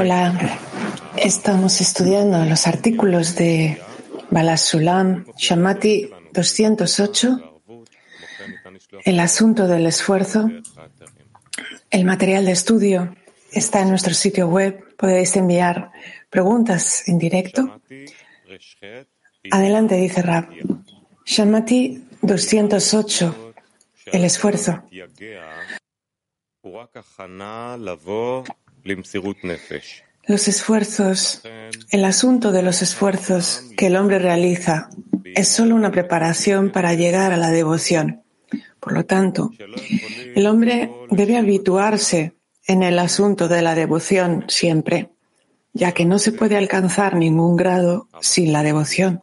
Hola, estamos estudiando los artículos de Balasulam Shamati 208, el asunto del esfuerzo. El material de estudio está en nuestro sitio web. Podéis enviar preguntas en directo. Adelante, dice Rab. Shamati 208, el esfuerzo. Los esfuerzos, el asunto de los esfuerzos que el hombre realiza es solo una preparación para llegar a la devoción. Por lo tanto, el hombre debe habituarse en el asunto de la devoción siempre, ya que no se puede alcanzar ningún grado sin la devoción,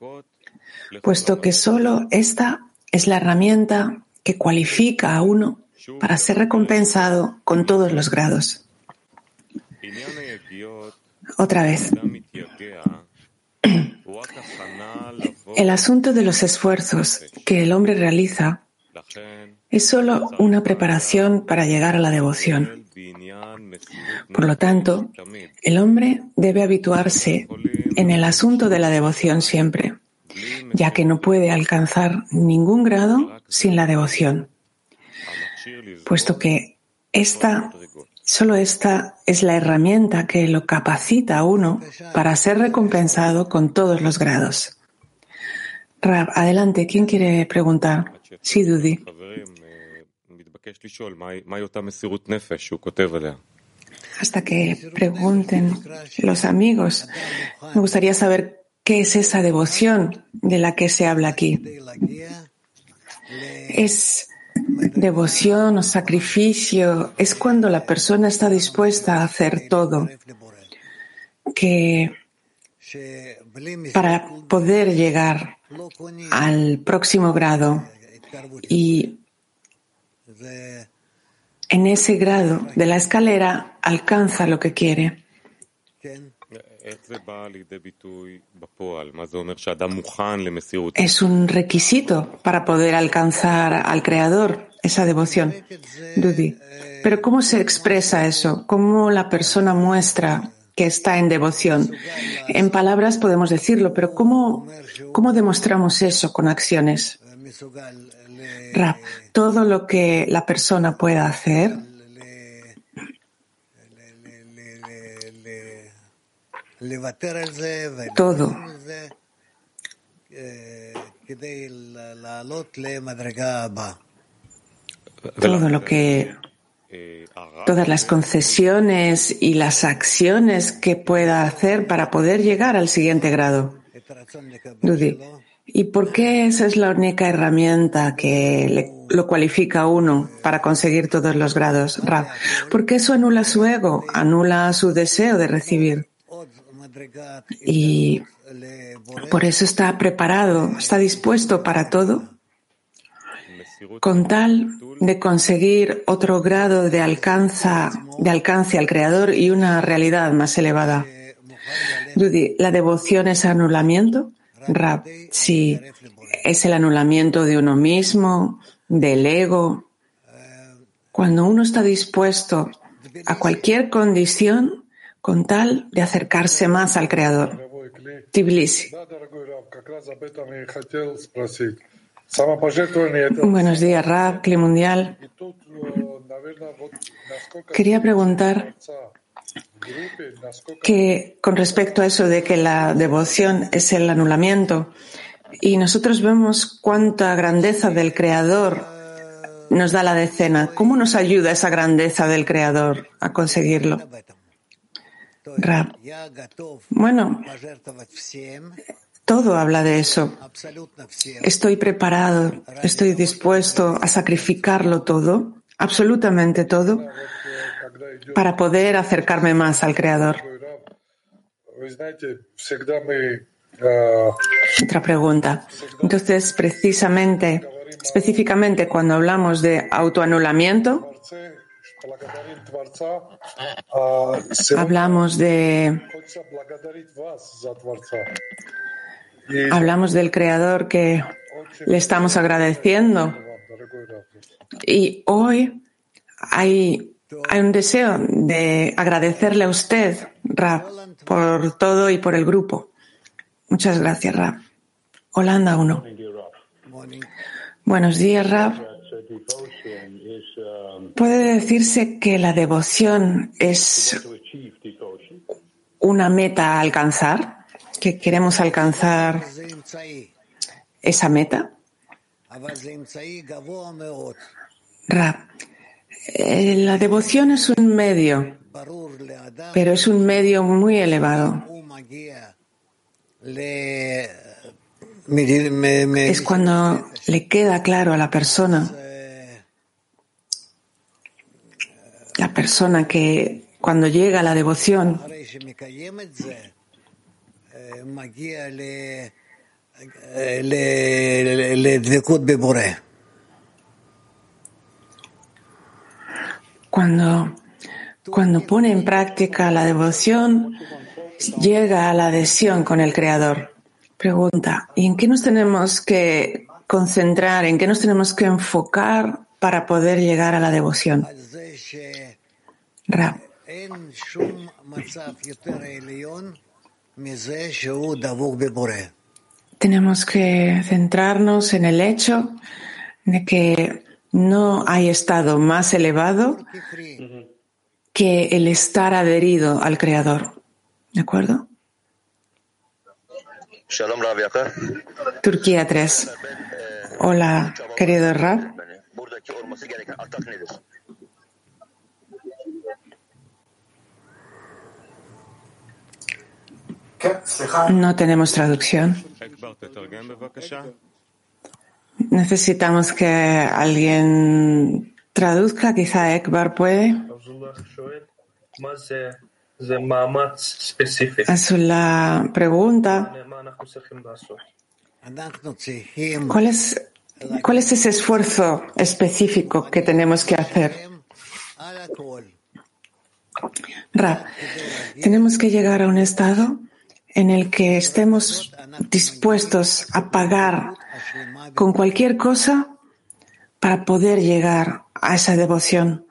puesto que solo esta es la herramienta que cualifica a uno para ser recompensado con todos los grados. Otra vez. El asunto de los esfuerzos que el hombre realiza es solo una preparación para llegar a la devoción. Por lo tanto, el hombre debe habituarse en el asunto de la devoción siempre, ya que no puede alcanzar ningún grado sin la devoción puesto que esta, solo esta es la herramienta que lo capacita a uno para ser recompensado con todos los grados. Rab, adelante, ¿quién quiere preguntar? Sí, Dudi. Hasta que pregunten los amigos, me gustaría saber qué es esa devoción de la que se habla aquí. Es Devoción o sacrificio es cuando la persona está dispuesta a hacer todo que para poder llegar al próximo grado y en ese grado de la escalera alcanza lo que quiere. Es un requisito para poder alcanzar al Creador esa devoción. Dudi. Pero ¿cómo se expresa eso? ¿Cómo la persona muestra que está en devoción? En palabras podemos decirlo, pero ¿cómo, cómo demostramos eso con acciones? Rap, todo lo que la persona pueda hacer todo todo lo que todas las concesiones y las acciones que pueda hacer para poder llegar al siguiente grado. Dudi, ¿y por qué esa es la única herramienta que lo cualifica a uno para conseguir todos los grados? porque eso anula su ego, anula su deseo de recibir. Y por eso está preparado, está dispuesto para todo, con tal de conseguir otro grado de, alcanza, de alcance al Creador y una realidad más elevada. Judy, ¿la devoción es anulamiento? Rab, sí, es el anulamiento de uno mismo, del ego. Cuando uno está dispuesto a cualquier condición con tal de acercarse más al Creador. Tbilisi. Buenos días, Rab, Cli Mundial. Quería preguntar que con respecto a eso de que la devoción es el anulamiento y nosotros vemos cuánta grandeza del Creador nos da la decena, ¿cómo nos ayuda esa grandeza del Creador a conseguirlo? Bueno, todo habla de eso. Estoy preparado, estoy dispuesto a sacrificarlo todo, absolutamente todo, para poder acercarme más al Creador. Otra pregunta. Entonces, precisamente, específicamente cuando hablamos de autoanulamiento, Hablamos de hablamos del creador que le estamos agradeciendo. Y hoy hay hay un deseo de agradecerle a usted, Rab, por todo y por el grupo. Muchas gracias, Rab. Holanda 1. Buenos días, Rab. Puede decirse que la devoción es una meta a alcanzar, que queremos alcanzar esa meta. Eh, la devoción es un medio, pero es un medio muy elevado. Es cuando le queda claro a la persona, la persona que cuando llega a la devoción, cuando, cuando pone en práctica la devoción, llega a la adhesión con el Creador. Pregunta, ¿y en qué nos tenemos que concentrar, en qué nos tenemos que enfocar para poder llegar a la devoción? Ra. Tenemos que centrarnos en el hecho de que no hay estado más elevado que el estar adherido al Creador. ¿De acuerdo? Turquía 3. Hola, querido Rab. No tenemos traducción. Necesitamos que alguien traduzca, quizá Ekbar puede. A su la pregunta, ¿cuál es, ¿cuál es ese esfuerzo específico que tenemos que hacer? Ra, tenemos que llegar a un estado en el que estemos dispuestos a pagar con cualquier cosa para poder llegar a esa devoción,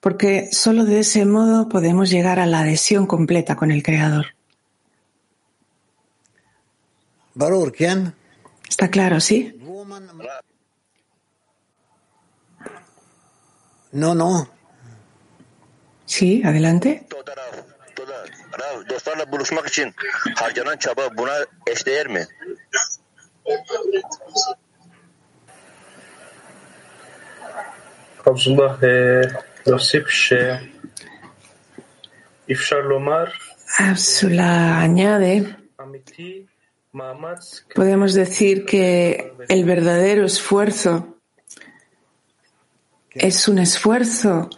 porque solo de ese modo podemos llegar a la adhesión completa con el Creador. ¿Está claro, sí? No, no. Sí, adelante. Absula añade, podemos decir que el verdadero esfuerzo es un esfuerzo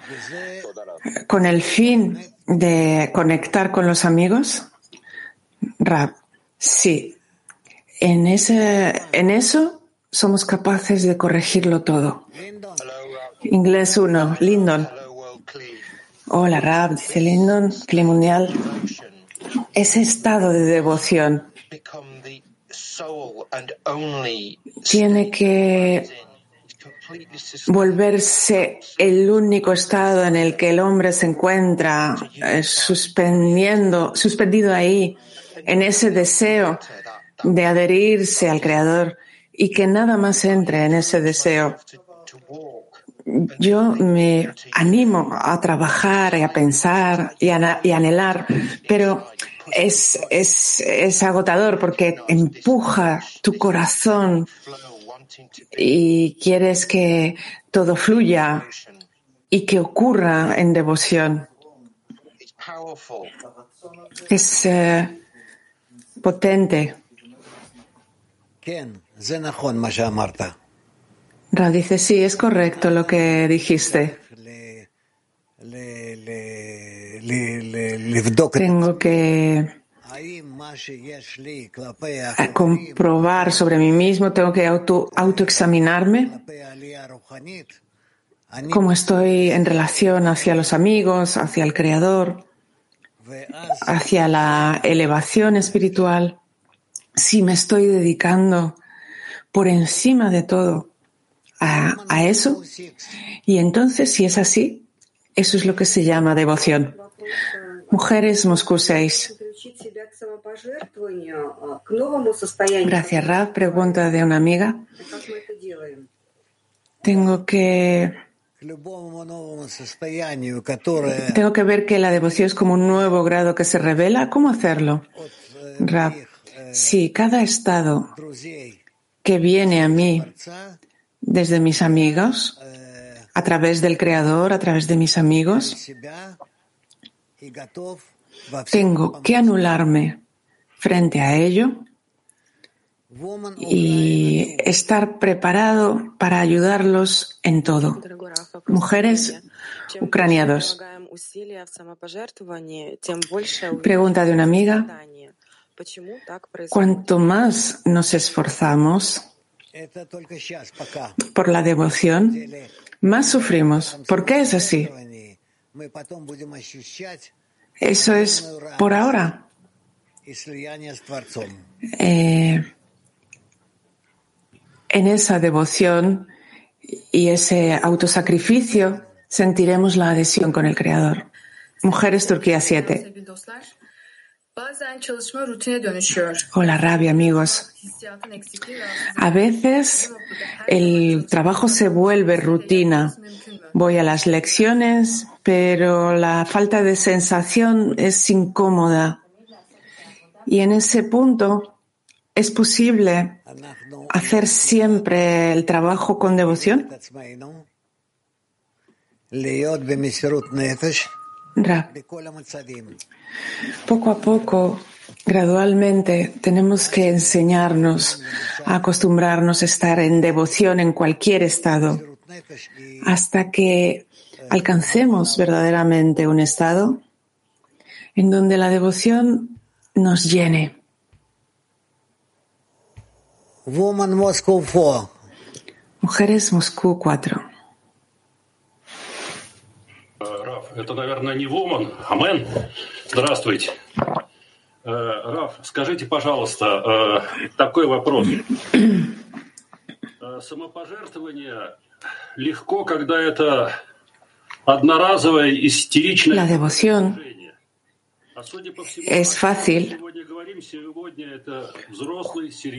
con el fin de conectar con los amigos. Rab, sí, en, ese, en eso somos capaces de corregirlo todo. Inglés 1, Lyndon. Hola, Rab, dice Lyndon, Clima Mundial. Ese estado de devoción tiene que volverse el único estado en el que el hombre se encuentra eh, suspendiendo, suspendido ahí en ese deseo de adherirse al Creador y que nada más entre en ese deseo. Yo me animo a trabajar y a pensar y a, anhelar, pero es, es, es agotador porque empuja tu corazón y quieres que todo fluya y que ocurra en devoción. Es eh, potente. Ra dice, sí, es correcto lo que dijiste. Tengo que comprobar sobre mí mismo, tengo que auto, autoexaminarme. cómo estoy en relación hacia los amigos, hacia el Creador, hacia la elevación espiritual, si me estoy dedicando por encima de todo a, a eso. Y entonces, si es así, Eso es lo que se llama devoción. Mujeres Moscú 6. Gracias, Rab. Pregunta de una amiga. Tengo que tengo que ver que la devoción es como un nuevo grado que se revela. ¿Cómo hacerlo? Rab, si cada estado que viene a mí desde mis amigos, a través del Creador, a través de mis amigos, tengo que anularme frente a ello y estar preparado para ayudarlos en todo. Mujeres ucranianos. Pregunta de una amiga. Cuanto más nos esforzamos por la devoción, más sufrimos. ¿Por qué es así? Eso es por ahora. Eh, en esa devoción y ese autosacrificio sentiremos la adhesión con el Creador. Mujeres Turquía 7. Hola, rabia, amigos. A veces el trabajo se vuelve rutina. Voy a las lecciones, pero la falta de sensación es incómoda. Y en ese punto es posible hacer siempre el trabajo con devoción. Poco a poco, gradualmente, tenemos que enseñarnos a acostumbrarnos a estar en devoción en cualquier estado, hasta que alcancemos verdaderamente un estado en donde la devoción nos llene. Mujeres Moscú 4. это, наверное, не Вуман, Амен. Здравствуйте. Э, Раф, скажите, пожалуйста, э, такой вопрос. Э, самопожертвование легко, когда это одноразовое истеричное La devoción es fácil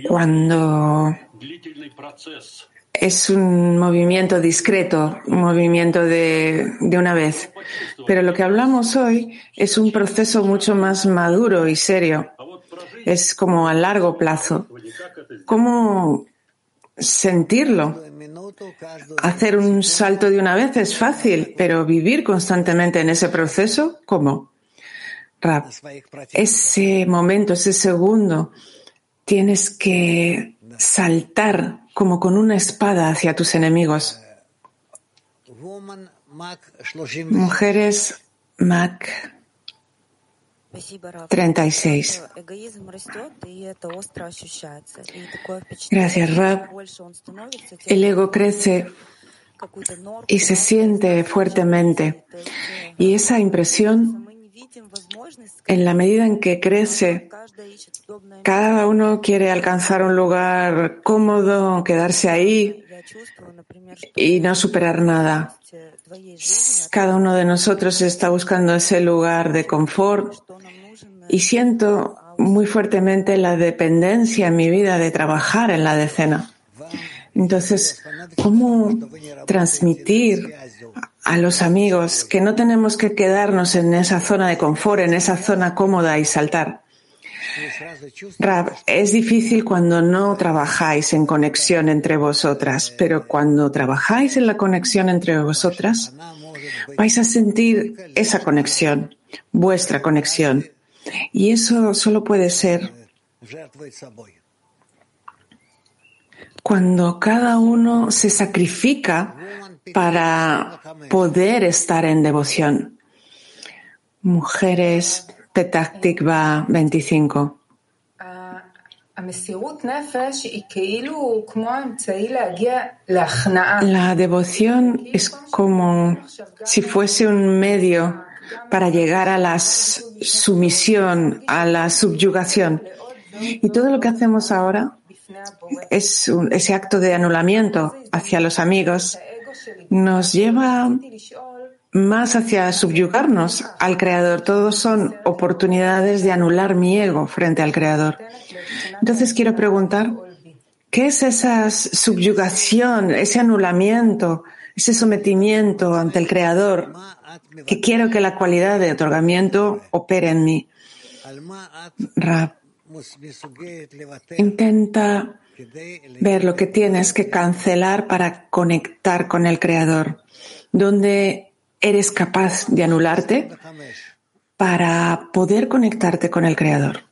cuando es un movimiento discreto, un movimiento de, de, una vez. Pero lo que hablamos hoy es un proceso mucho más maduro y serio. Es como a largo plazo. ¿Cómo sentirlo? Hacer un salto de una vez es fácil, pero vivir constantemente en ese proceso, ¿cómo? ese momento, ese segundo, tienes que saltar como con una espada hacia tus enemigos. Mujeres Mac 36. Gracias, Rab. El ego crece y se siente fuertemente. Y esa impresión en la medida en que crece, cada uno quiere alcanzar un lugar cómodo, quedarse ahí y no superar nada. Cada uno de nosotros está buscando ese lugar de confort y siento muy fuertemente la dependencia en mi vida de trabajar en la decena. Entonces, ¿cómo transmitir a los amigos que no tenemos que quedarnos en esa zona de confort, en esa zona cómoda y saltar. Rab, es difícil cuando no trabajáis en conexión entre vosotras, pero cuando trabajáis en la conexión entre vosotras, vais a sentir esa conexión, vuestra conexión. Y eso solo puede ser cuando cada uno se sacrifica para poder estar en devoción. Mujeres, Petah 25. La devoción es como si fuese un medio para llegar a la sumisión, a la subyugación. Y todo lo que hacemos ahora es ese acto de anulamiento hacia los amigos nos lleva más hacia subyugarnos al Creador. Todos son oportunidades de anular mi ego frente al Creador. Entonces quiero preguntar, ¿qué es esa subyugación, ese anulamiento, ese sometimiento ante el Creador que quiero que la cualidad de otorgamiento opere en mí? intenta ver lo que tienes que cancelar para conectar con el Creador, eres capaz de anularte para poder conectarte con el Creador.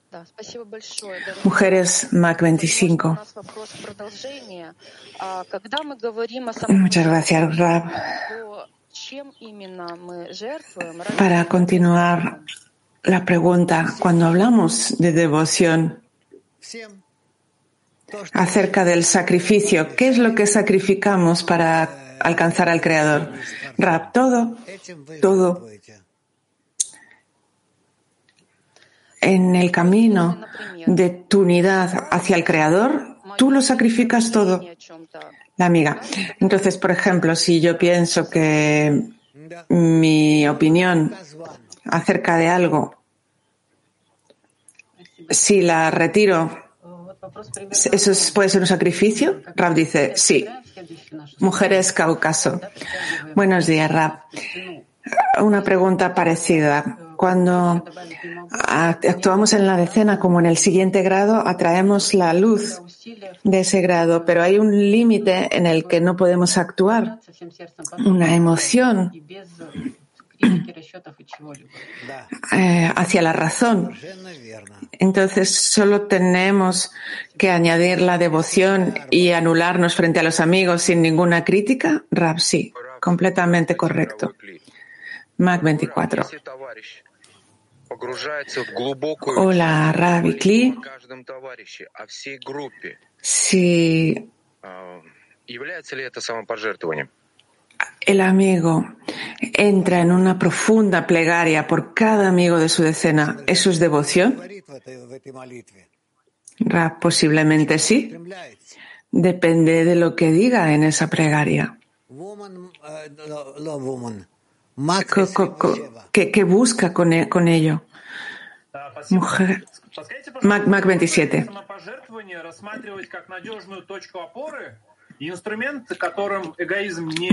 Mujeres Mac 25. Muchas gracias, Rab. Para continuar la pregunta, cuando hablamos de devoción acerca del sacrificio, ¿qué es lo que sacrificamos para alcanzar al Creador? Rab, todo, todo. En el camino de tu unidad hacia el Creador, tú lo sacrificas todo. La amiga. Entonces, por ejemplo, si yo pienso que mi opinión acerca de algo, si la retiro, ¿eso puede ser un sacrificio? Rab dice, sí. Mujeres Cáucaso. Buenos días, Rab. Una pregunta parecida. Cuando actuamos en la decena como en el siguiente grado, atraemos la luz de ese grado, pero hay un límite en el que no podemos actuar, una emoción eh, hacia la razón. Entonces solo tenemos que añadir la devoción y anularnos frente a los amigos sin ninguna crítica. Rab, sí, completamente correcto. Mac 24. Hola, Rabbi Kli. Si el amigo entra en una profunda plegaria por cada amigo de su decena, ¿eso es devoción? Posiblemente sí. Depende de lo que diga en esa plegaria. ¿Qué, busca e, con ello? Mujer. Mac, Mac 27.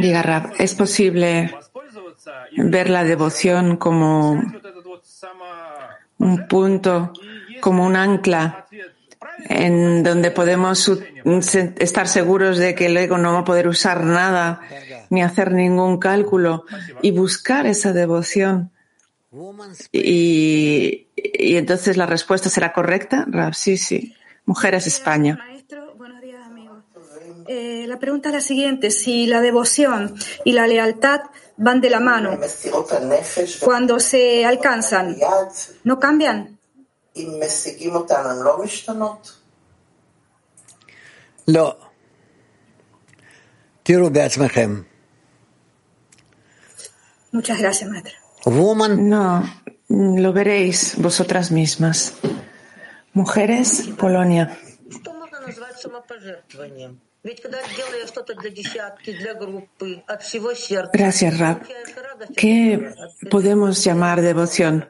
Diga Rab, ¿es posible ver la devoción como un punto, como un ancla en donde podemos estar seguros de que el ego no va a poder usar nada ni hacer ningún cálculo y buscar esa devoción? Y, y entonces la respuesta será correcta, Rab, sí, sí. Mujeres España. Eh, la pregunta es la siguiente, si la devoción y la lealtad van de la mano, cuando se alcanzan, ¿no cambian? No. Muchas gracias, maestra. No, lo veréis vosotras mismas. Mujeres, Polonia. Gracias, Rab. ¿Qué podemos llamar devoción?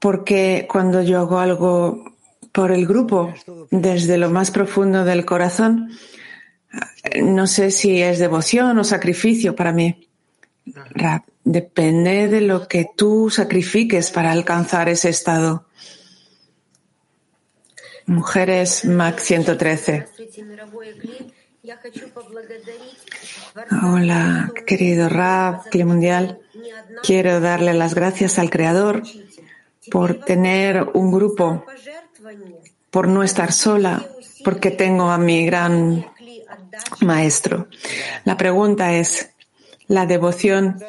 Porque cuando yo hago algo por el grupo, desde lo más profundo del corazón, no sé si es devoción o sacrificio para mí. Rab, depende de lo que tú sacrifiques para alcanzar ese estado. Mujeres Mac 113. Hola, querido Rab, Cli Mundial. Quiero darle las gracias al Creador por tener un grupo, por no estar sola, porque tengo a mi gran maestro. La pregunta es, ¿la devoción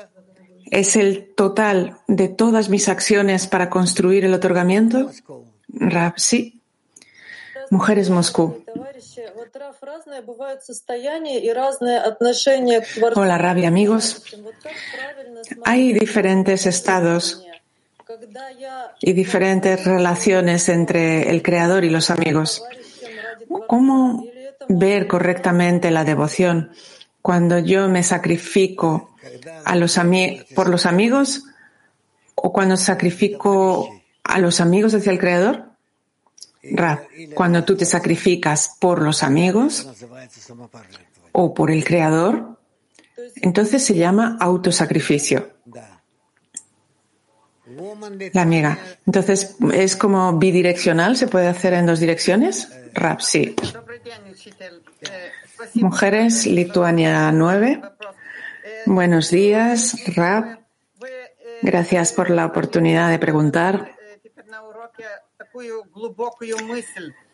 es el total de todas mis acciones para construir el otorgamiento? Rab, sí. Mujeres Moscú. Hola, Rabia, amigos. Hay diferentes estados y diferentes relaciones entre el creador y los amigos. ¿Cómo ver correctamente la devoción cuando yo me sacrifico a los por los amigos o cuando sacrifico a los amigos hacia el Creador? Rab, cuando tú te sacrificas por los amigos o por el Creador, entonces se llama autosacrificio. La amiga. Entonces, ¿es como bidireccional? ¿Se puede hacer en dos direcciones? Rap, sí. Mujeres, Lituania 9. Buenos días, Rap. Gracias por la oportunidad de preguntar.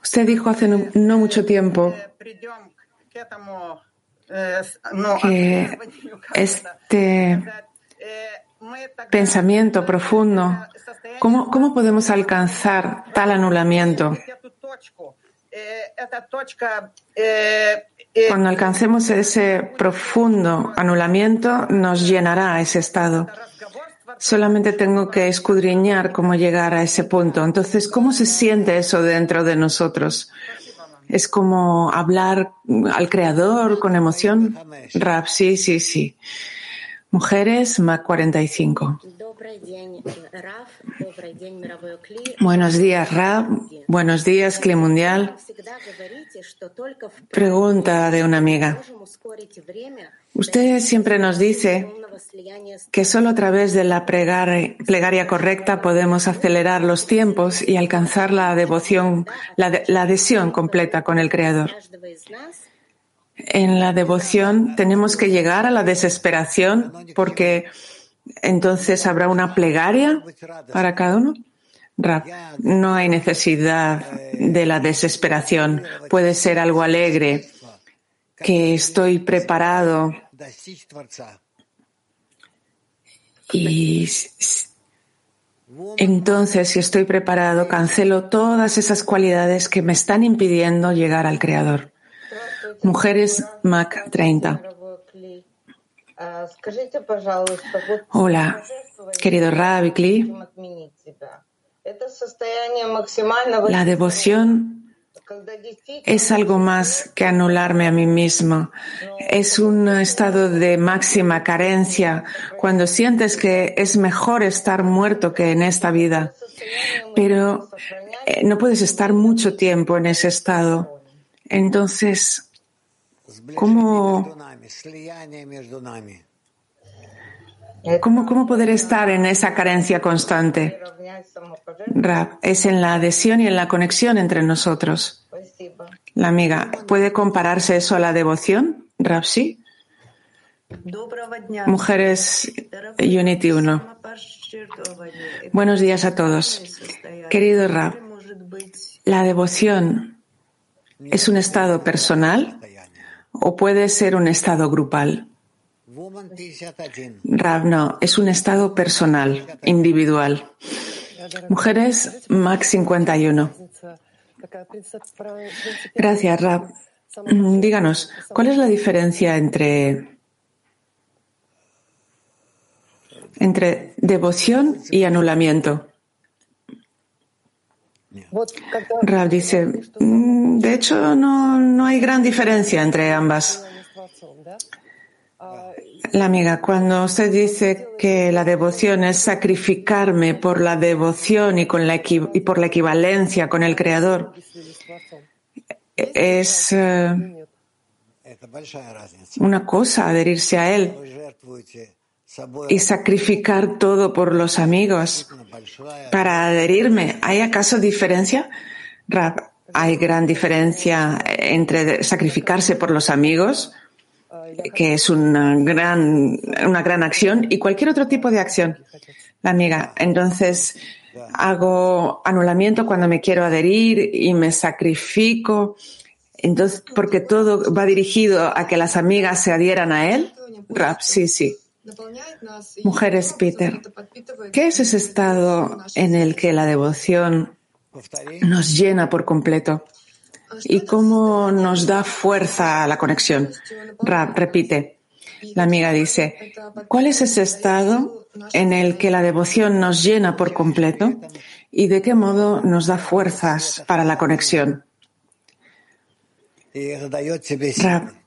Usted dijo hace no, mucho tiempo que este pensamiento profundo, ¿cómo, ¿cómo podemos alcanzar tal anulamiento? Cuando alcancemos ese profundo anulamiento, nos llenará ese estado. Solamente tengo que escudriñar cómo llegar a ese punto. Entonces, ¿cómo se siente eso dentro de nosotros? Es como hablar al creador con emoción. Rap, sí, sí, sí. Mujeres, MAC 45. Buenos días, Rab. Buenos días, Cli Mundial. Pregunta de una amiga. Usted siempre nos dice que solo a través de la plegaria, correcta podemos acelerar los tiempos y alcanzar la devoción, la, la adhesión completa con el Creador. En la devoción tenemos que llegar a la desesperación porque entonces habrá una plegaria para cada uno. No hay necesidad de la desesperación. Puede ser algo alegre, que estoy preparado y entonces, si estoy preparado, cancelo todas esas cualidades que me están impidiendo llegar al Creador. Mujeres Mac 30. Hola, querido Rabbi Kli. La devoción es algo más que anularme a mí mismo. Es un estado de máxima carencia cuando sientes que es mejor estar muerto que en esta vida. Pero eh, no puedes estar mucho tiempo en ese estado. Entonces, ¿Cómo, cómo, poder estar en esa carencia constante? Rab, es en la adhesión y en la conexión entre nosotros. La amiga, ¿puede compararse eso a la devoción? Rab, sí. Mujeres Unity 1. Buenos días a todos. Querido Rab, la devoción es un estado personal o puede ser un estado grupal. Rav, no, es un estado personal, individual. Mujeres, Max 51. Gracias, Rav. Díganos, ¿cuál es la diferencia entre, entre devoción y anulamiento? Rab dice, mm, de hecho no, no hay gran diferencia entre ambas. La amiga, cuando usted dice que la devoción es sacrificarme por la devoción y, con la y por la equivalencia con el Creador, es eh, una cosa adherirse a Él y sacrificar todo por los amigos para adherirme. ¿Hay acaso diferencia? hay gran diferencia entre sacrificarse por los amigos, que es una gran, una gran acción, y cualquier otro tipo de acción. La amiga, entonces hago anulamiento cuando me quiero adherir y me sacrifico. Entonces, porque todo va dirigido a que las amigas se adhieran a él. Rap, sí, sí. Mujeres, Peter, ¿qué es ese estado en el que la devoción nos llena por completo? ¿Y cómo nos da fuerza a la conexión? Repite. La amiga dice, ¿cuál es ese estado en el que la devoción nos llena por completo y de qué modo nos da fuerzas para la conexión?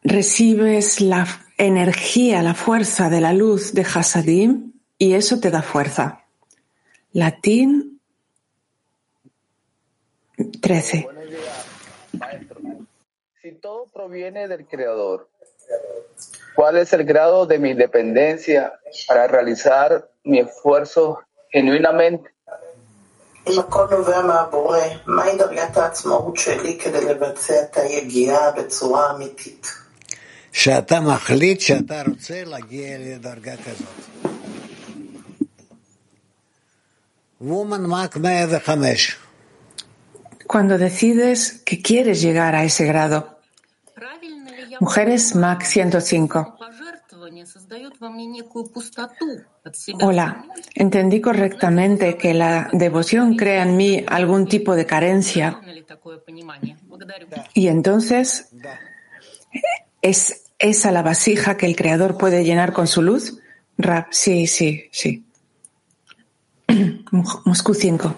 Recibes la energía, la fuerza de la luz de Hasadim y eso te da fuerza. Latín 13. Si todo proviene del Creador, ¿cuál es el grado de mi independencia para realizar mi esfuerzo genuinamente? אם הכל נובע מהבורא, מהי דרגת העצמאות שלי כדי לבצע את היגיעה בצורה אמיתית? שאתה מחליט שאתה רוצה להגיע לדרגה כזאת. וומן מק 105 Cuando decides que quieres llegar a ese grado. Mujeres MAC 105. Hola, entendí correctamente que la devoción crea en mí algún tipo de carencia. Y entonces, ¿es esa la vasija que el Creador puede llenar con su luz? Rab, sí, sí, sí. Moscú 5.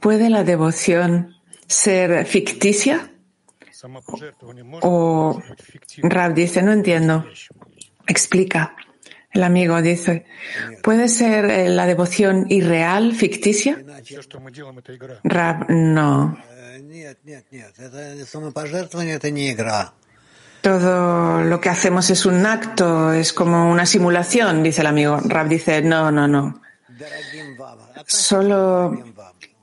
¿Puede la devoción ser ficticia? O Rab dice, no entiendo. Explica. El amigo dice, ¿puede ser eh, la devoción irreal, ficticia? Rab, no. Todo lo que hacemos es un acto, es como una simulación, dice el amigo. Rab dice, no, no, no. Solo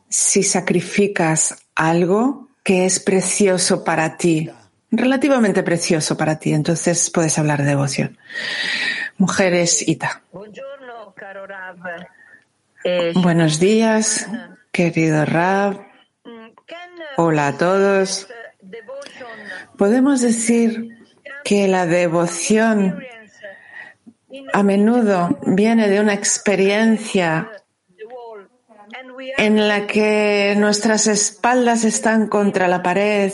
si sacrificas algo que es precioso para ti, relativamente precioso para ti, entonces puedes hablar de devoción. Mujeres Ita. Buenos días, querido Rab. Hola a todos. Podemos decir que la devoción a menudo viene de una experiencia en la que nuestras espaldas están contra la pared,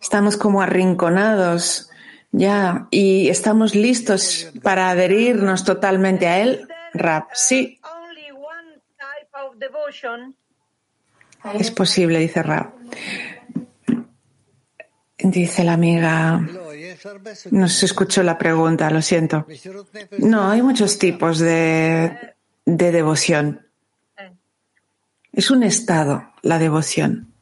estamos como arrinconados ya y estamos listos para adherirnos totalmente a él. Rap, sí. Es posible, dice Rap. Dice la amiga. No se escuchó la pregunta, lo siento. No, hay muchos tipos de, de devoción. Es un estado, la devoción.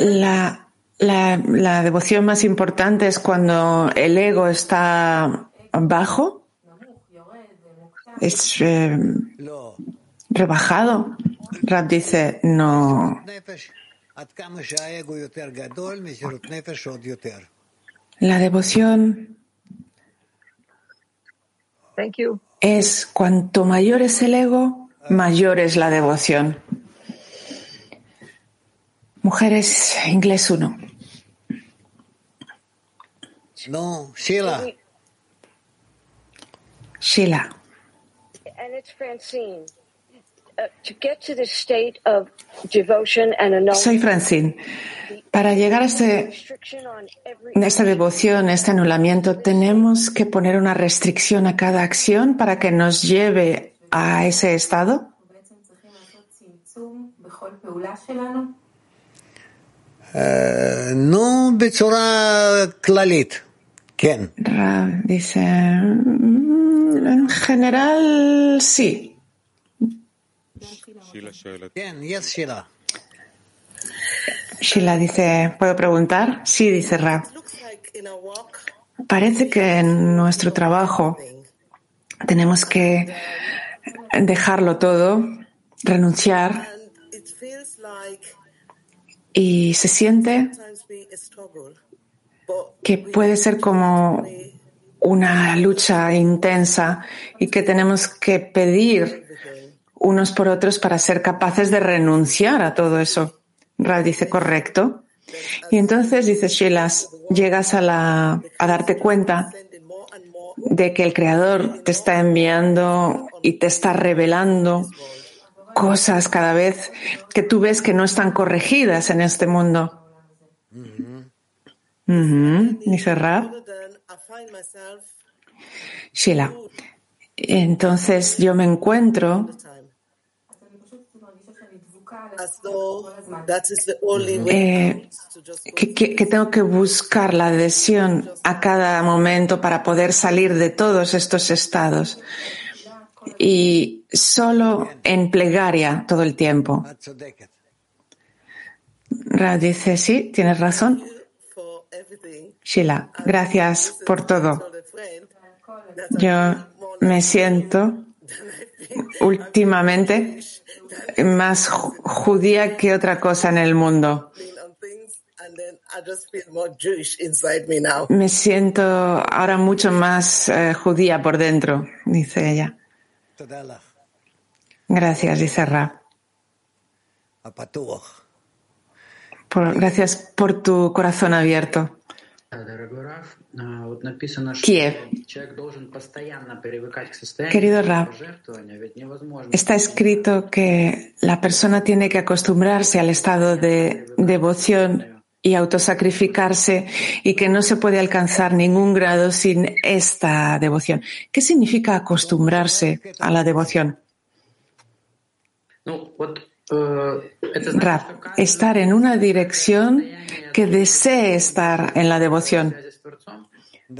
La, la, la devoción más importante es cuando el ego está bajo, es eh, rebajado. Rab dice, no. La devoción es cuanto mayor es el ego, mayor es la devoción. Mujeres, inglés 1. No, Sheila. Sheila. Soy Francine. Para llegar a, este, a esta devoción, a este anulamiento, tenemos que poner una restricción a cada acción para que nos lleve a ese estado. Eh, no, Bechora Clalit. ¿Quién? Dice, mm, en general, sí. Sheila dice, ¿puedo preguntar? Sí, dice Ra. Parece que en nuestro trabajo tenemos que dejarlo todo, renunciar y se siente que puede ser como una lucha intensa y que tenemos que pedir unos por otros para ser capaces de renunciar a todo eso. Ra dice correcto. Y entonces dice Shilas, llegas a, la, a darte cuenta de que el Creador te está enviando y te está revelando cosas cada vez que tú ves que no están corregidas en este mundo. Dice Ra. Sheila, entonces yo me encuentro eh, que, que, tengo que buscar la adhesión a cada momento para poder salir de todos estos estados y solo en plegaria todo el tiempo. Ra dice, sí, tienes razón. Sheila, gracias por todo. Yo me siento últimamente más judía que otra cosa en el mundo. Me siento ahora mucho más eh, judía por dentro, dice ella. Gracias, dice Ra. Por, gracias por tu corazón abierto. Kiev. Querido Rab, está escrito que la persona tiene que acostumbrarse al estado de devoción y autosacrificarse y que no se puede alcanzar ningún grado sin esta devoción. ¿Qué significa acostumbrarse a la devoción? Rab, estar en una dirección que desee estar en la devoción.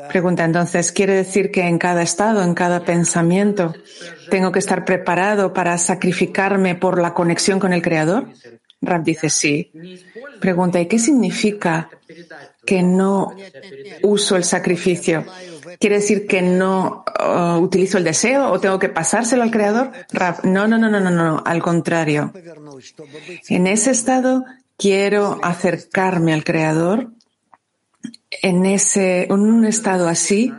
Pregunta entonces, ¿quiere decir que en cada estado, en cada pensamiento, tengo que estar preparado para sacrificarme por la conexión con el Creador? Rab dice sí. Pregunta, ¿y qué significa que no uso el sacrificio? ¿Quiere decir que no uh, utilizo el deseo o tengo que pasárselo al Creador? Rab, no, no, no, no, no, no, al contrario. En ese estado quiero acercarme al Creador. En ese, en un estado así,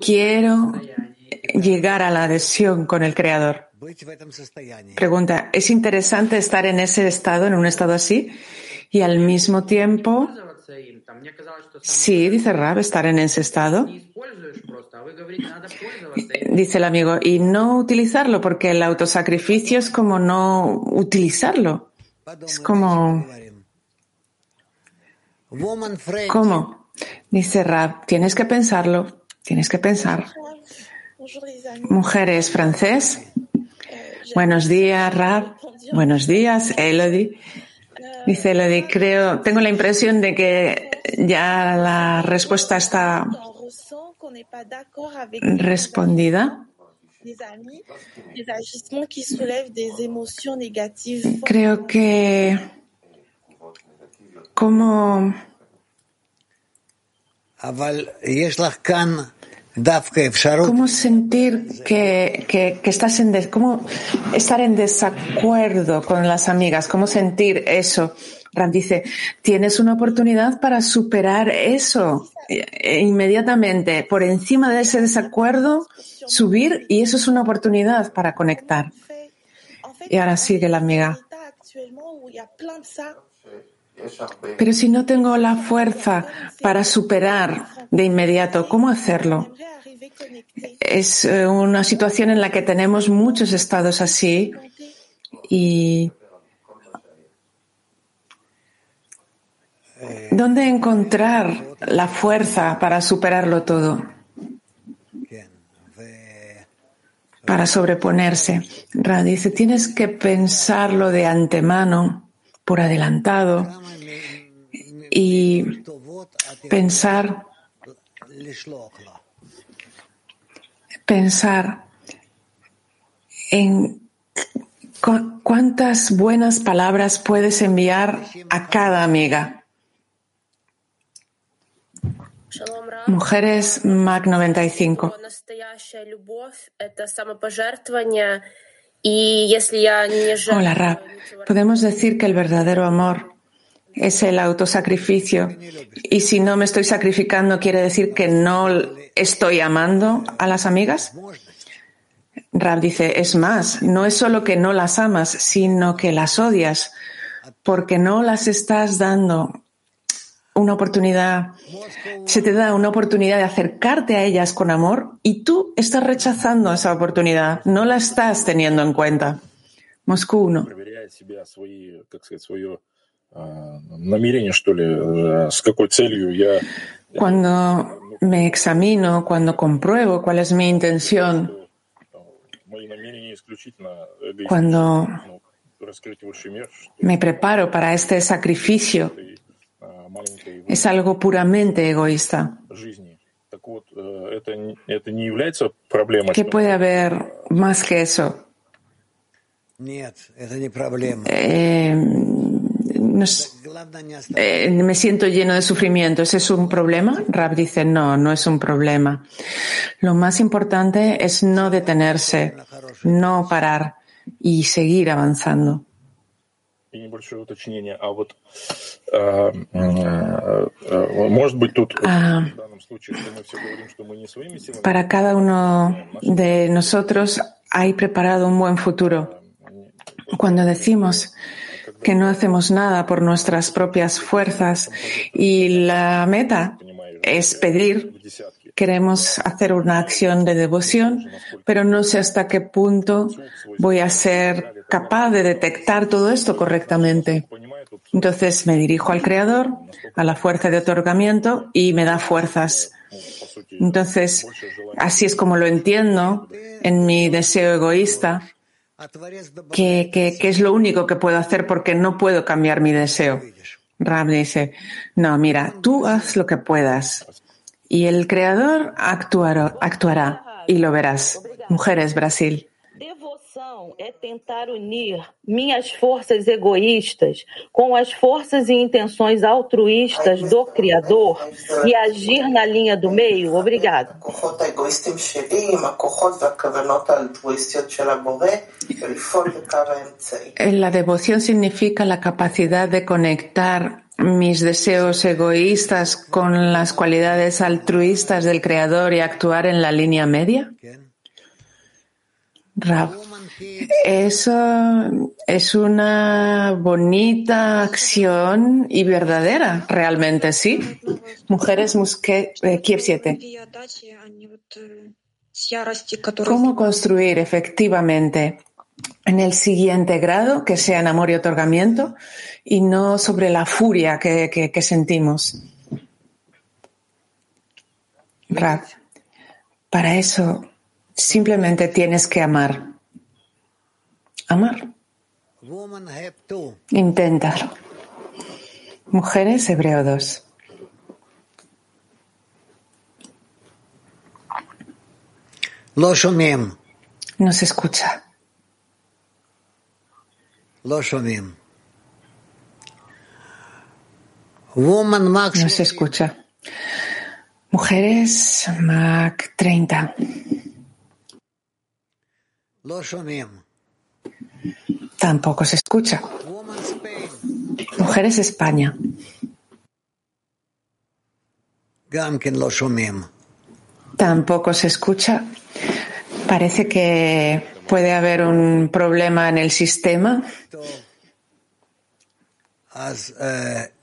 quiero llegar a la adhesión con el Creador. Pregunta, ¿es interesante estar en ese estado, en un estado así? Y al mismo tiempo, sí, dice Rab, estar en ese estado. Dice el amigo, y no utilizarlo, porque el autosacrificio es como no utilizarlo. Es como... ¿Cómo? Dice Rab, tienes que pensarlo, tienes que pensar. Mujeres francés. Buenos días, Rab. Buenos días, Elodie. Dice Elodie, creo, tengo la impresión de que ya la respuesta está respondida. Creo que como ¿Cómo sentir que, que, que estás en des, cómo estar en desacuerdo con las amigas? ¿Cómo sentir eso? Ram dice, tienes una oportunidad para superar eso e inmediatamente, por encima de ese desacuerdo, subir y eso es una oportunidad para conectar. Y ahora sigue la amiga. Pero si no tengo la fuerza para superar de inmediato, ¿cómo hacerlo? Es eh, una situación en la que tenemos muchos estados así y ¿dónde encontrar la fuerza para superarlo todo? Para sobreponerse. Ra dice, tienes que pensarlo de antemano, por adelantado, y pensar pensar en cuántas buenas palabras puedes enviar a cada amiga. Mujeres MAC 95. Hola, Rap. Podemos decir que el verdadero amor es el autosacrificio. Y si no me estoy sacrificando, quiere decir que no estoy amando a las amigas. Rab dice, es más, no es solo que no las amas, sino que las odias, porque no las estás dando una oportunidad, se te da una oportunidad de acercarte a ellas con amor y tú estás rechazando esa oportunidad, no la estás teniendo en cuenta. Moscú 1. Cuando me examino, cuando compruebo cuál es mi intención, cuando me preparo para este sacrificio, es algo puramente egoísta. ¿Qué puede haber más que eso? Eh, eh, me siento lleno de sufrimiento. ¿Ese es un problema? Rab dice, no, no es un problema. Lo más importante es no detenerse, no parar y seguir avanzando. Para cada uno de nosotros hay preparado un buen futuro. Cuando decimos que no hacemos nada por nuestras propias fuerzas y la meta es pedir, queremos hacer una acción de devoción, pero no sé hasta qué punto voy a ser capaz de detectar todo esto correctamente. Entonces me dirijo al Creador, a la fuerza de otorgamiento y me da fuerzas. Entonces, así es como lo entiendo en mi deseo egoísta que, es lo único que puedo hacer porque no puedo cambiar mi deseo. Rab dice, no, mira, tú haz lo que puedas y el creador actuará y lo verás. Mujeres, Brasil. Devoção é tentar unir minhas forças egoístas com as forças e intenções altruístas do Criador e agir na linha do meio? Obrigada. La devoción significa la capacidad de conectar mis deseos egoístas con las cualidades altruistas del Creador y actuar en la línea media? Rab, eso es una bonita acción y verdadera, realmente, sí. Mujeres Musque, eh, Kiev 7. ¿Cómo construir efectivamente en el siguiente grado, que sea en amor y otorgamiento, y no sobre la furia que, que sentimos? Rab, para eso Simplemente tienes que amar. Amar. Inténtalo. Mujeres, Hebreo 2. No se escucha. No se escucha. Mujeres, Mac 30. Tampoco se escucha. Mujeres España. Tampoco se escucha. Parece que puede haber un problema en el sistema.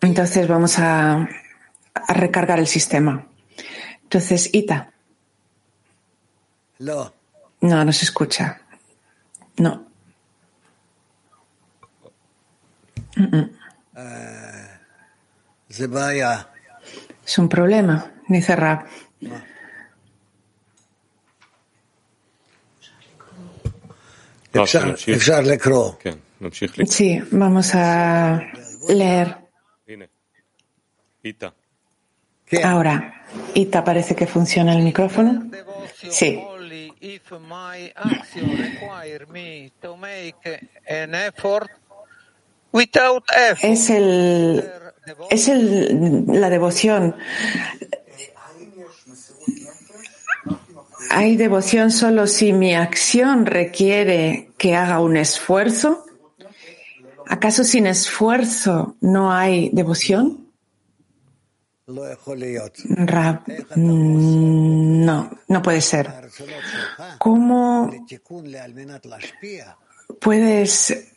Entonces vamos a, a recargar el sistema. Entonces, Ita. No, no se escucha. No. Es un problema, dice Rab. Sí, vamos a leer. Ahora, Ita parece que funciona el micrófono. Sí if my action require me to make an effort without effort. Es el es el, la devoción. ¿Hay devoción solo si mi acción requiere que haga un esfuerzo? ¿Acaso sin esfuerzo no hay devoción? Rab, mm, no, no puede ser. ¿Cómo puedes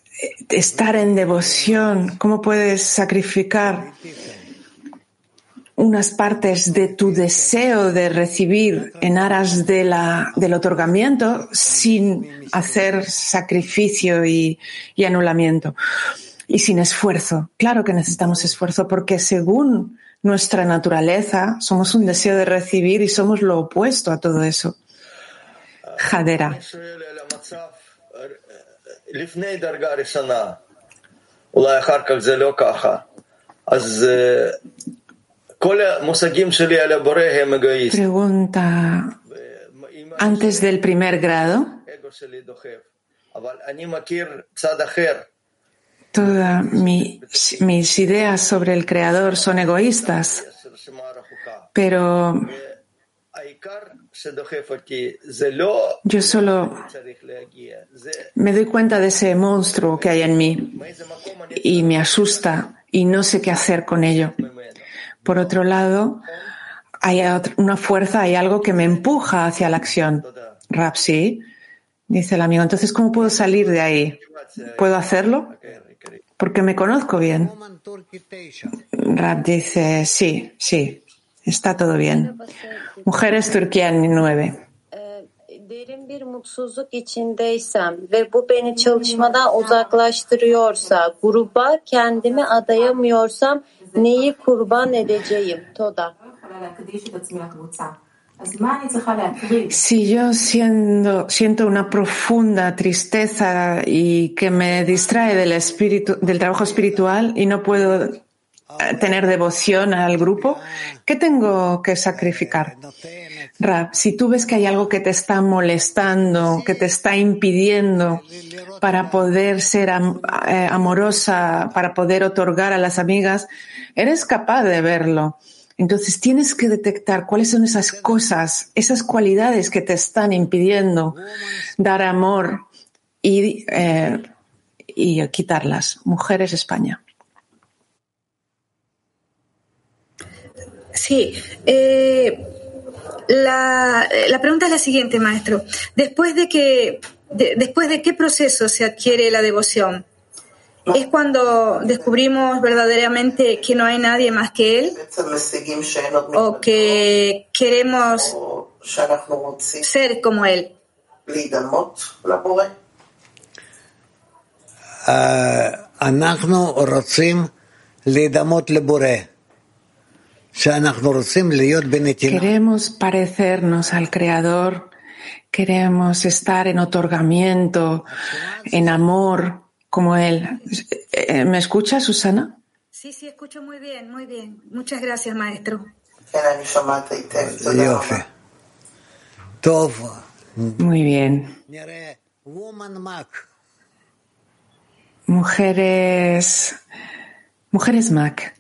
estar en devoción? ¿Cómo puedes sacrificar unas partes de tu deseo de recibir en aras de la, del otorgamiento sin hacer sacrificio y, y anulamiento? y sin esfuerzo. Claro que necesitamos esfuerzo porque según nuestra naturaleza somos un deseo de recibir y somos lo opuesto a todo eso. Jadera. Pregunta, antes del primer grado, todas mis ideas sobre el Creador son egoístas, pero yo solo me doy cuenta de ese monstruo que hay en mí y me asusta y no sé qué hacer con ello. Por otro lado, hay una fuerza, hay algo que me empuja hacia la acción. Rapsi, dice el amigo. Entonces, ¿cómo puedo salir de ahí? ¿Puedo hacerlo? Porque me conozco bien. Rap dice, sí, sí, está todo bien. Mujeres Turquía 9. derin bir mutsuzluk içindeysem ve bu beni çalışmadan uzaklaştırıyorsa, gruba kendimi adayamıyorsam neyi kurban edeceğim? Toda. Si yo siento una profunda tristeza y que me distrae del espíritu, del trabajo espiritual y no puedo eh, tener devoción al grupo, ¿qué tengo que sacrificar? Rab, si tú ves que hay algo que te está molestando, que te está impidiendo para poder ser eh, amorosa, para poder otorgar a las amigas, eres capaz de verlo entonces tienes que detectar cuáles son esas cosas, esas cualidades que te están impidiendo dar amor y, eh, y quitarlas. Mujeres España. Sí. Eh, la, la, pregunta es la siguiente, maestro. Después de que, de, después de qué proceso se adquiere la devoción, es cuando descubrimos verdaderamente que no hay nadie más que Él o que queremos ser como Él. Queremos parecernos al Creador, queremos estar en otorgamiento, en amor, como él. Eh, ¿Me escucha, Susana? Sí, sí, escucho muy bien, muy bien. Muchas gracias, maestro. Muy bien. Mujeres, mujeres Mac.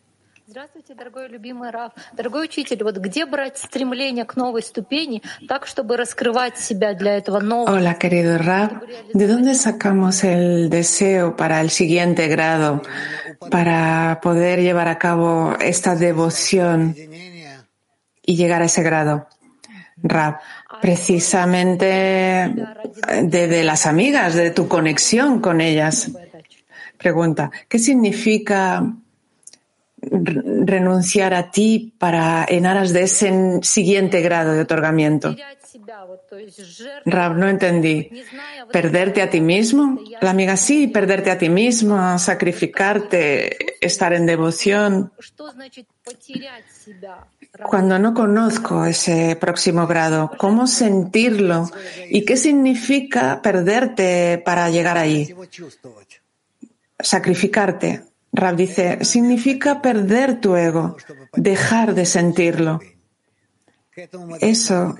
Здравствуйте, дорогой любимый Раф. Дорогой учитель, вот где брать стремление к новой ступени, так, чтобы раскрывать себя для этого нового? Hola, querido Raf. ¿De dónde sacamos el deseo para el siguiente grado, para poder llevar a cabo esta devoción y llegar a ese grado? Raf, precisamente de, de las amigas, de tu conexión con ellas. Pregunta, ¿qué significa renunciar a ti para en aras de ese siguiente grado de otorgamiento. Rab, no entendí. ¿Perderte a ti mismo? La amiga, sí, perderte a ti mismo, sacrificarte, estar en devoción. Cuando no conozco ese próximo grado, ¿cómo sentirlo? ¿Y qué significa perderte para llegar ahí? Sacrificarte. Rab dice, significa perder tu ego, dejar de sentirlo. Eso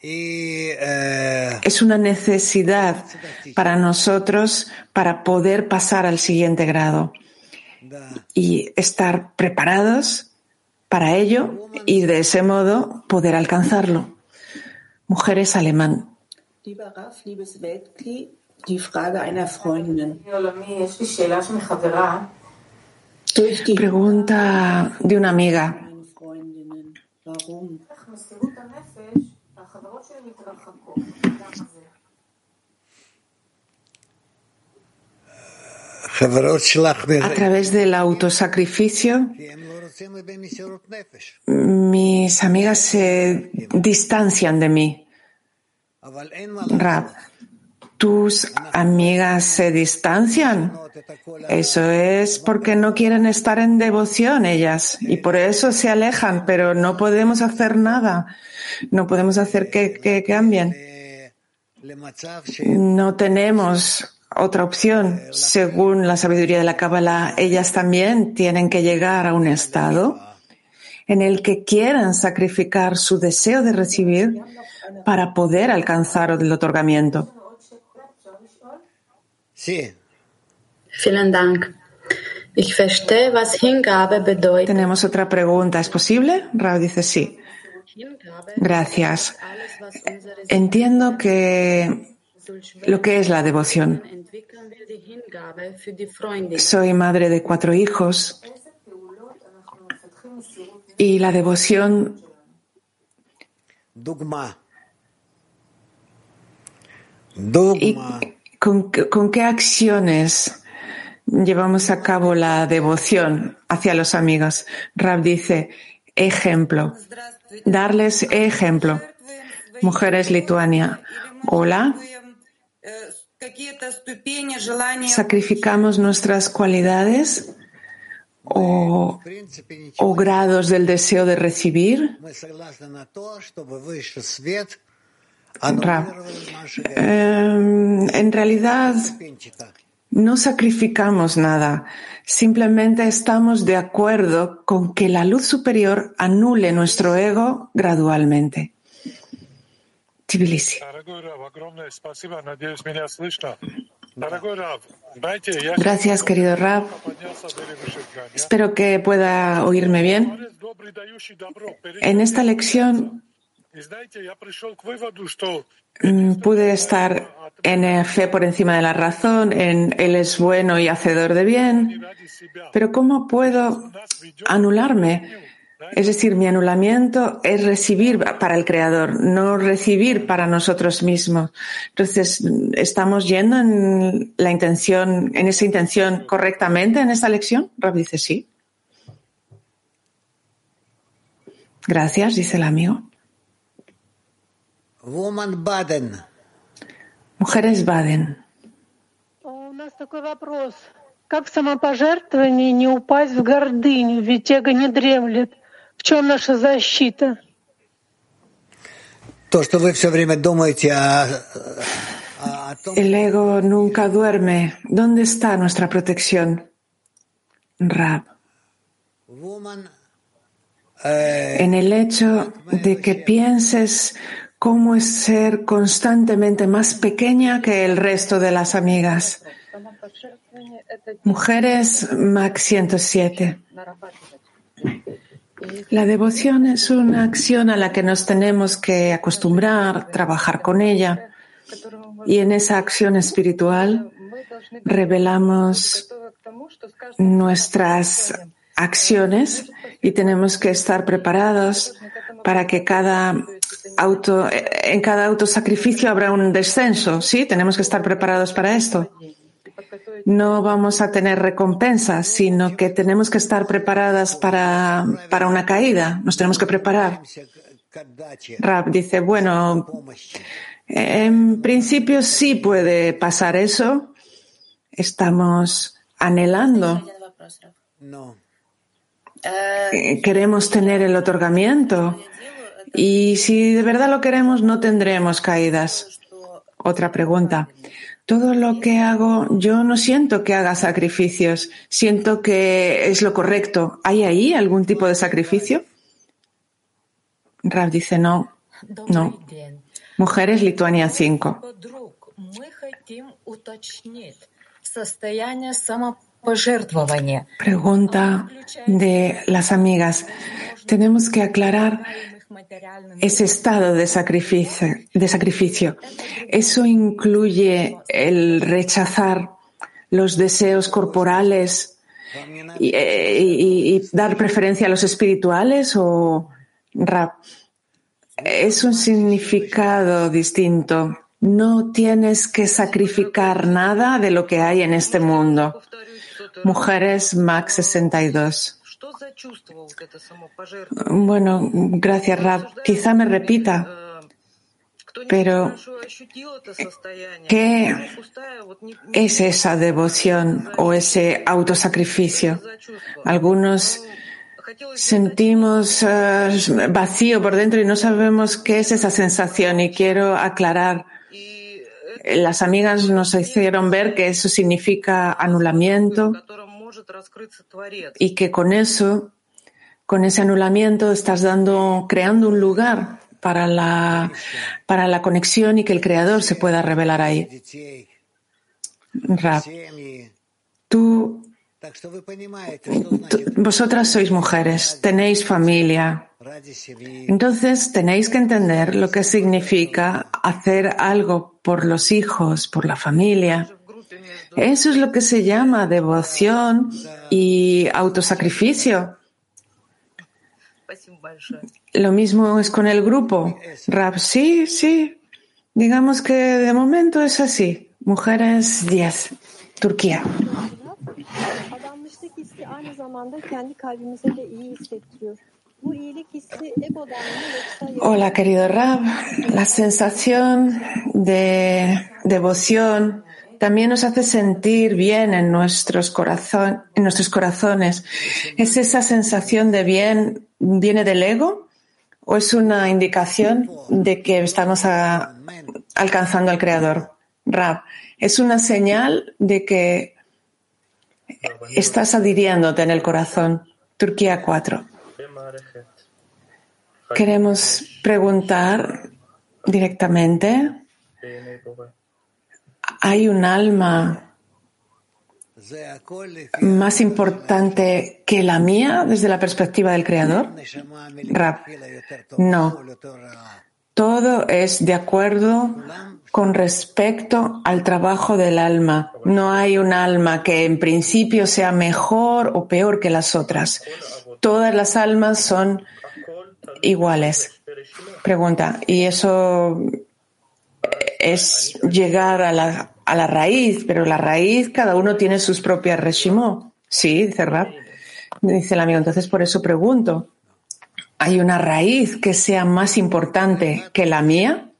es una necesidad para nosotros para poder pasar al siguiente grado y estar preparados para ello y de ese modo poder alcanzarlo. Mujeres alemán. Pregunta de una amiga. A través del autosacrificio, mis amigas se distancian de mí. Rab, tus amigas se distancian. Eso es porque no quieren estar en devoción ellas y por eso se alejan, pero no podemos hacer nada. No podemos hacer que, que cambien. No tenemos otra opción. Según la sabiduría de la Kabbalah, ellas también tienen que llegar a un estado en el que quieran sacrificar su deseo de recibir para poder alcanzar el otorgamiento. Sí. Vielen Dank. Ich verstehe, was Hingabe bedeutet. Tenemos otra pregunta. ¿Es posible? Rao dice sí. Gracias. Entiendo que lo que es la devoción. Soy madre de cuatro hijos y la devoción ¿Y con, qué acciones llevamos a cabo la devoción hacia los amigos? Rab dice, ejemplo, darles ejemplo. Mujeres Lituania, hola. ¿Sacrificamos nuestras cualidades o, o grados del deseo de recibir? Em, en realidad no sacrificamos nada, simplemente estamos de acuerdo con que la luz superior anule nuestro ego gradualmente. Tbilisi. Gracias, querido Rab. Espero que pueda oírme bien. En esta lección pude estar en fe por encima de la razón, en Él es bueno y hacedor de bien, pero ¿cómo puedo anularme? Es decir, mi anulamiento es recibir para el Creador, no recibir para nosotros mismos. Entonces, ¿estamos yendo en la intención, en esa intención correctamente en esta lección? Rob dice sí. Gracias, dice el amigo. Woman Baden. Mujeres Baden. Как самопожертвование не упасть в гордыню, ведь эго не дремлет? В чем наша защита? То, что вы все время думаете о, El ego nunca duerme. ¿Dónde está nuestra protección? Rab. En el hecho de que pienses cómo es ser constantemente más pequeña que el resto de las amigas. Mujeres Max 107. La devoción es una acción a la que nos tenemos que acostumbrar, trabajar con ella. Y en esa acción espiritual revelamos nuestras acciones y tenemos que estar preparados para que cada auto, en cada autosacrificio habrá un descenso. Sí, tenemos que estar preparados para esto no vamos a tener recompensa, sino que tenemos que estar preparadas para, para una caída. Nos tenemos que preparar. Rab dice, bueno, en principio sí puede pasar eso. Estamos anhelando. Queremos tener el otorgamiento. Y si de verdad lo queremos, no tendremos caídas. Otra pregunta todo lo que hago, yo no siento que haga sacrificios, siento que es lo correcto. ¿Hay ahí algún tipo de sacrificio? Rav dice no, no. Mujeres Lituania 5. Pregunta de las amigas. Tenemos que aclarar ese estado de sacrificio, de sacrificio. Eso incluye el rechazar los deseos corporales eh, y, dar preferencia a los espirituales o es un significado distinto. No tienes que sacrificar nada de lo que hay en este mundo. Mujeres Max 62. Bueno, gracias, Rab. Quizá me repita. Pero, ¿qué es esa devoción o ese autosacrificio? Algunos sentimos uh, vacío por dentro y no sabemos qué es esa sensación y quiero aclarar. Las amigas nos hicieron ver que eso significa anulamiento y que con eso, con ese anulamiento, estás dando, creando un lugar para la, para la conexión y que el Creador se pueda revelar ahí. Rab, tú, vosotras sois mujeres, tenéis familia. Entonces tenéis que entender lo que significa hacer algo por los hijos, por la familia. Eso es lo que se llama devoción y autosacrificio. Lo mismo es con el grupo. Rap, sí, sí. Digamos que de momento es así. Mujeres 10. Turquía. Hola, querido Rab. La sensación de devoción también nos hace sentir bien en nuestros, corazón, en nuestros corazones. ¿Es esa sensación de bien viene del ego o es una indicación de que estamos alcanzando al Creador? Rab, es una señal de que estás adhiriéndote en el corazón. Turquía 4. Queremos preguntar directamente ¿Hay un alma más importante que la mía desde la perspectiva del Creador? no. Todo es de acuerdo con respecto al trabajo del alma. No hay un alma que en principio sea mejor o peor que las otras. Todas las almas son iguales. Pregunta, ¿y eso es llegar a la, a la raíz, pero la raíz, cada uno tiene sus propias reshimó. Sí, dice Rab. Dice el amigo, entonces por eso pregunto, ¿hay una raíz que sea más importante que la mía?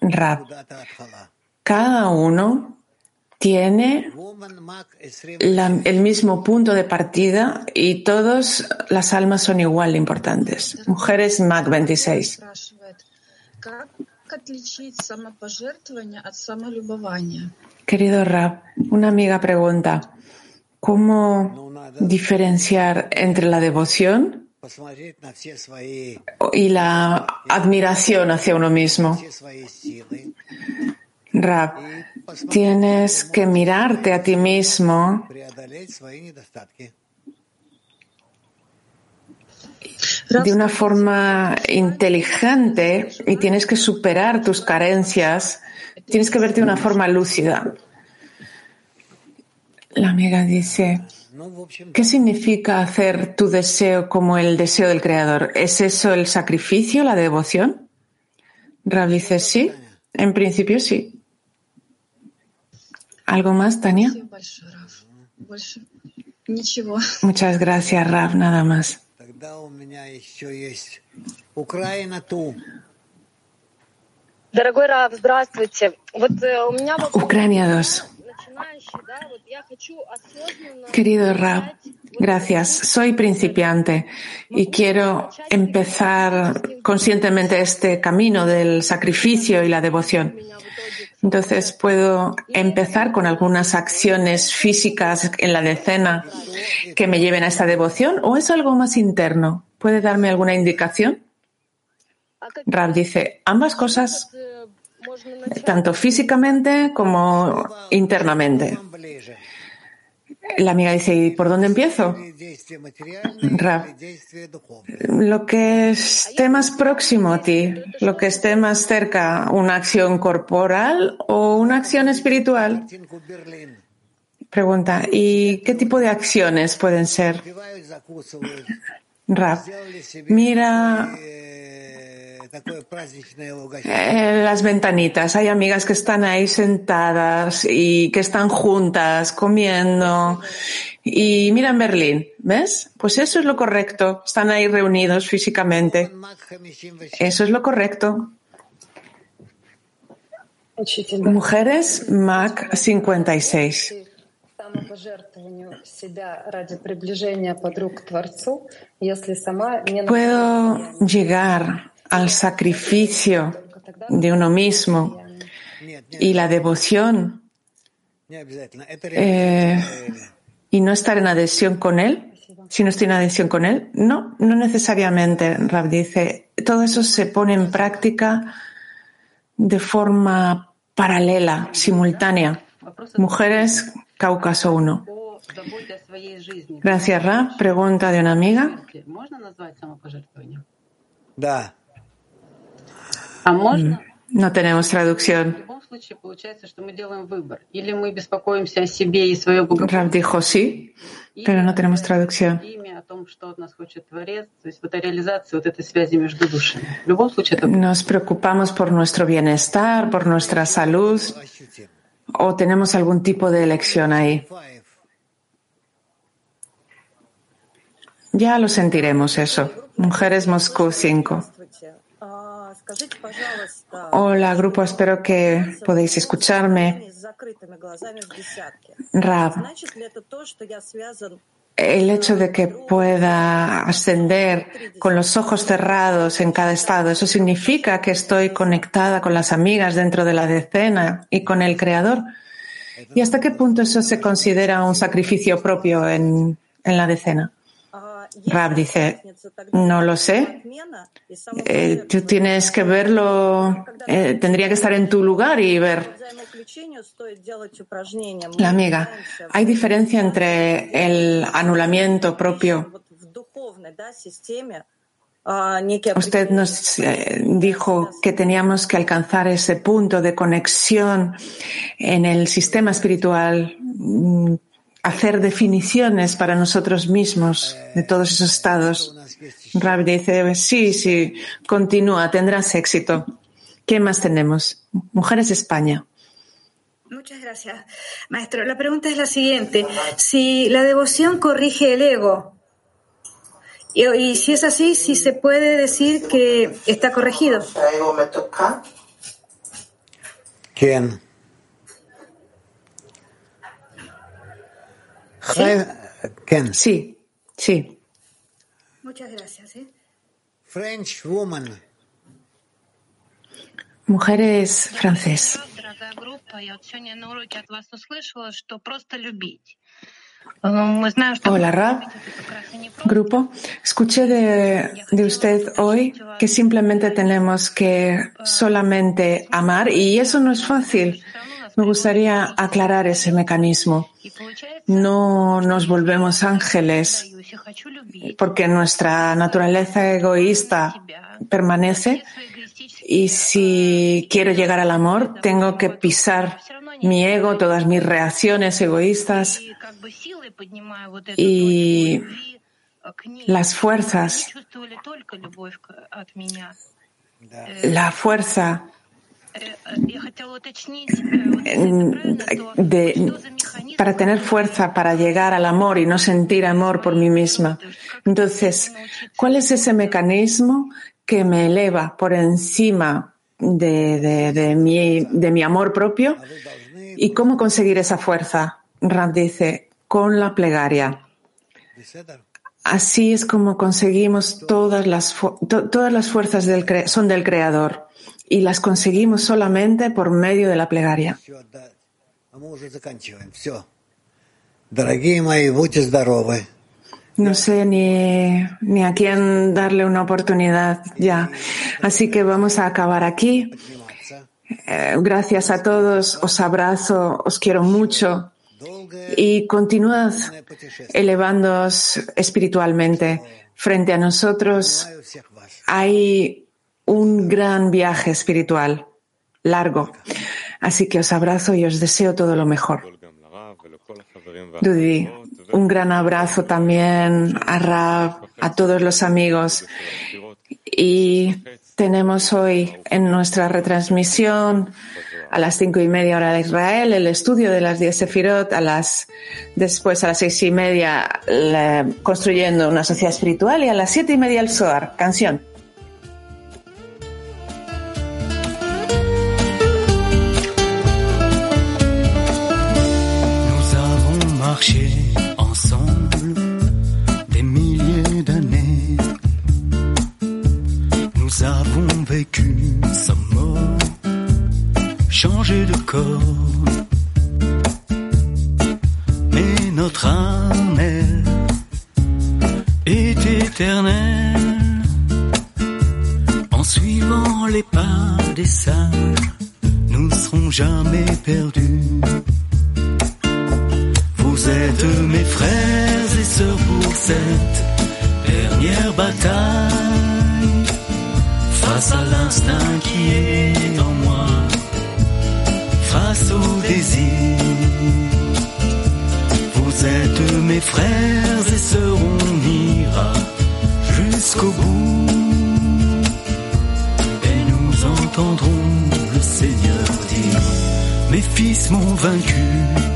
Rab, cada uno tiene el mismo punto de partida y todas las almas son igual de importantes. Mujeres Mac 26. Querido Rab, una amiga pregunta, ¿cómo diferenciar entre la devoción y la admiración hacia uno mismo? Rab, tienes que mirarte a ti mismo de una forma inteligente y tienes que superar tus carencias, tienes que verte de una forma lúcida. La amiga dice, ¿qué significa hacer tu deseo como el deseo del Creador? ¿Es eso el sacrificio, la devoción? Rab dice, sí, en principio sí. ¿Algo más, Tania? Muchas gracias, Rab, nada más. Ucrania 2. Querido Rab, gracias. Soy principiante y quiero empezar conscientemente este camino del sacrificio y la devoción. Entonces puedo empezar con algunas acciones físicas en la decena que me lleven a esta devoción o es algo más interno. ¿Puede darme alguna indicación? Rab dice, ambas cosas, tanto físicamente como internamente. La amiga dice, ¿y por dónde empiezo? lo que esté más próximo a ti, lo que esté más cerca, una acción corporal o una acción espiritual. Pregunta, ¿y qué tipo de acciones pueden ser? Rab, mira eh, las ventanitas. Hay amigas que están ahí sentadas y que están juntas comiendo. Y mira en Berlín, ¿ves? Pues eso es lo correcto. Están ahí reunidos físicamente. Eso es lo correcto. Mujeres, Mac 56. Puedo llegar al sacrificio de uno mismo y la devoción eh, y no estar en adhesión con él, si no estoy en adhesión con él, no, no necesariamente, Rab dice, todo eso se pone en práctica de forma paralela, simultánea. Mujeres, Cáucaso 1. Gracias, Rab. Pregunta de una amiga. No tenemos traducción. Dijo sí, pero no tenemos traducción. Nos preocupamos por nuestro bienestar, por nuestra salud, o tenemos algún tipo de elección ahí. Ya lo sentiremos eso. Mujeres Moscú 5. Hola, grupo, espero que podéis escucharme. Rab, el hecho de que pueda ascender con los ojos cerrados en cada estado, eso significa que estoy conectada con las amigas dentro de la decena y con el Creador. ¿Y hasta qué punto eso se considera un sacrificio propio en, en la decena? Rab dice, no lo sé. Eh, tú tienes que verlo, eh, tendría que estar en tu lugar y ver. La amiga, hay diferencia entre el anulamiento propio. Usted nos eh, dijo que teníamos que alcanzar ese punto de conexión en el sistema espiritual mm, hacer definiciones para nosotros mismos de todos esos estados. Rabbi dice, sí, sí, continúa, tendrás éxito. ¿Qué más tenemos? Mujeres España. Muchas gracias, maestro. La pregunta es la siguiente. Si la devoción corrige el ego, y, si es así, si se puede decir que está corregido. ¿Quién? Sí, sí. Muchas gracias. ¿eh? French woman. Mujeres francés. Hola, Rab. Grupo, escuché de, de, usted hoy que simplemente tenemos que solamente amar y eso no es fácil. Me gustaría aclarar ese mecanismo. No nos volvemos ángeles porque nuestra naturaleza egoísta permanece y si quiero llegar al amor tengo que pisar mi ego, todas mis reacciones egoístas y las fuerzas, la fuerza de, para tener fuerza para llegar al amor y no sentir amor por mí misma. Entonces, ¿cuál es ese mecanismo que me eleva por encima de, de, mi, de mi amor propio? ¿Y cómo conseguir esa fuerza? Rand dice, con la plegaria. Así es como conseguimos todas las, todas las fuerzas del, son del Creador y las conseguimos solamente por medio de la plegaria. No sé ni, ni a quién darle una oportunidad ya. Así que vamos a acabar aquí. Eh, gracias a todos, os abrazo, os quiero mucho y continuad elevándoos espiritualmente. Frente a nosotros hay un gran viaje espiritual, largo. Así que os abrazo y os deseo todo lo mejor. Dudi, un gran abrazo también a Rab, a todos los amigos. Y tenemos hoy en nuestra retransmisión a las cinco y media hora de Israel, el estudio de las diez Sefirot, a las, después a las seis y media construyendo una sociedad espiritual y a las siete y media el Zohar, canción. Marché ensemble des milliers d'années. Nous avons vécu sans mort, changé de corps. Mais notre âme, est éternelle. En suivant les pas des sages, nous ne serons jamais perdus. Vous êtes mes frères et sœurs pour cette dernière bataille. Face à l'instinct qui est en moi, face au désir. Vous êtes mes frères et sœurs, on ira jusqu'au bout. Et nous entendrons le Seigneur dire, mes fils m'ont vaincu.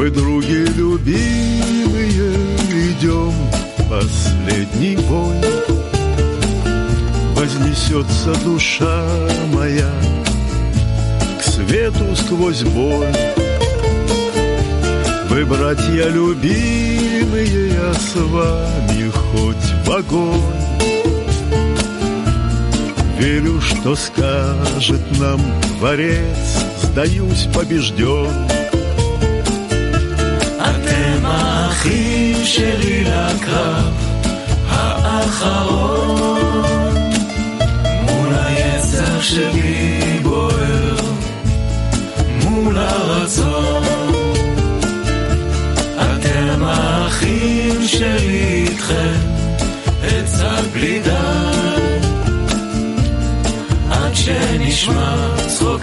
Мы, други любимые, идем последний бой. Вознесется душа моя к свету сквозь боль. Вы, братья любимые, я с вами хоть в огонь. Верю, что скажет нам Творец, сдаюсь побежден. האחים שלי לקרב האחרון מול היצר שלי בוער מול הרצון אתם האחים שלי איתכם עצה בלי די עד שנשמע צחוק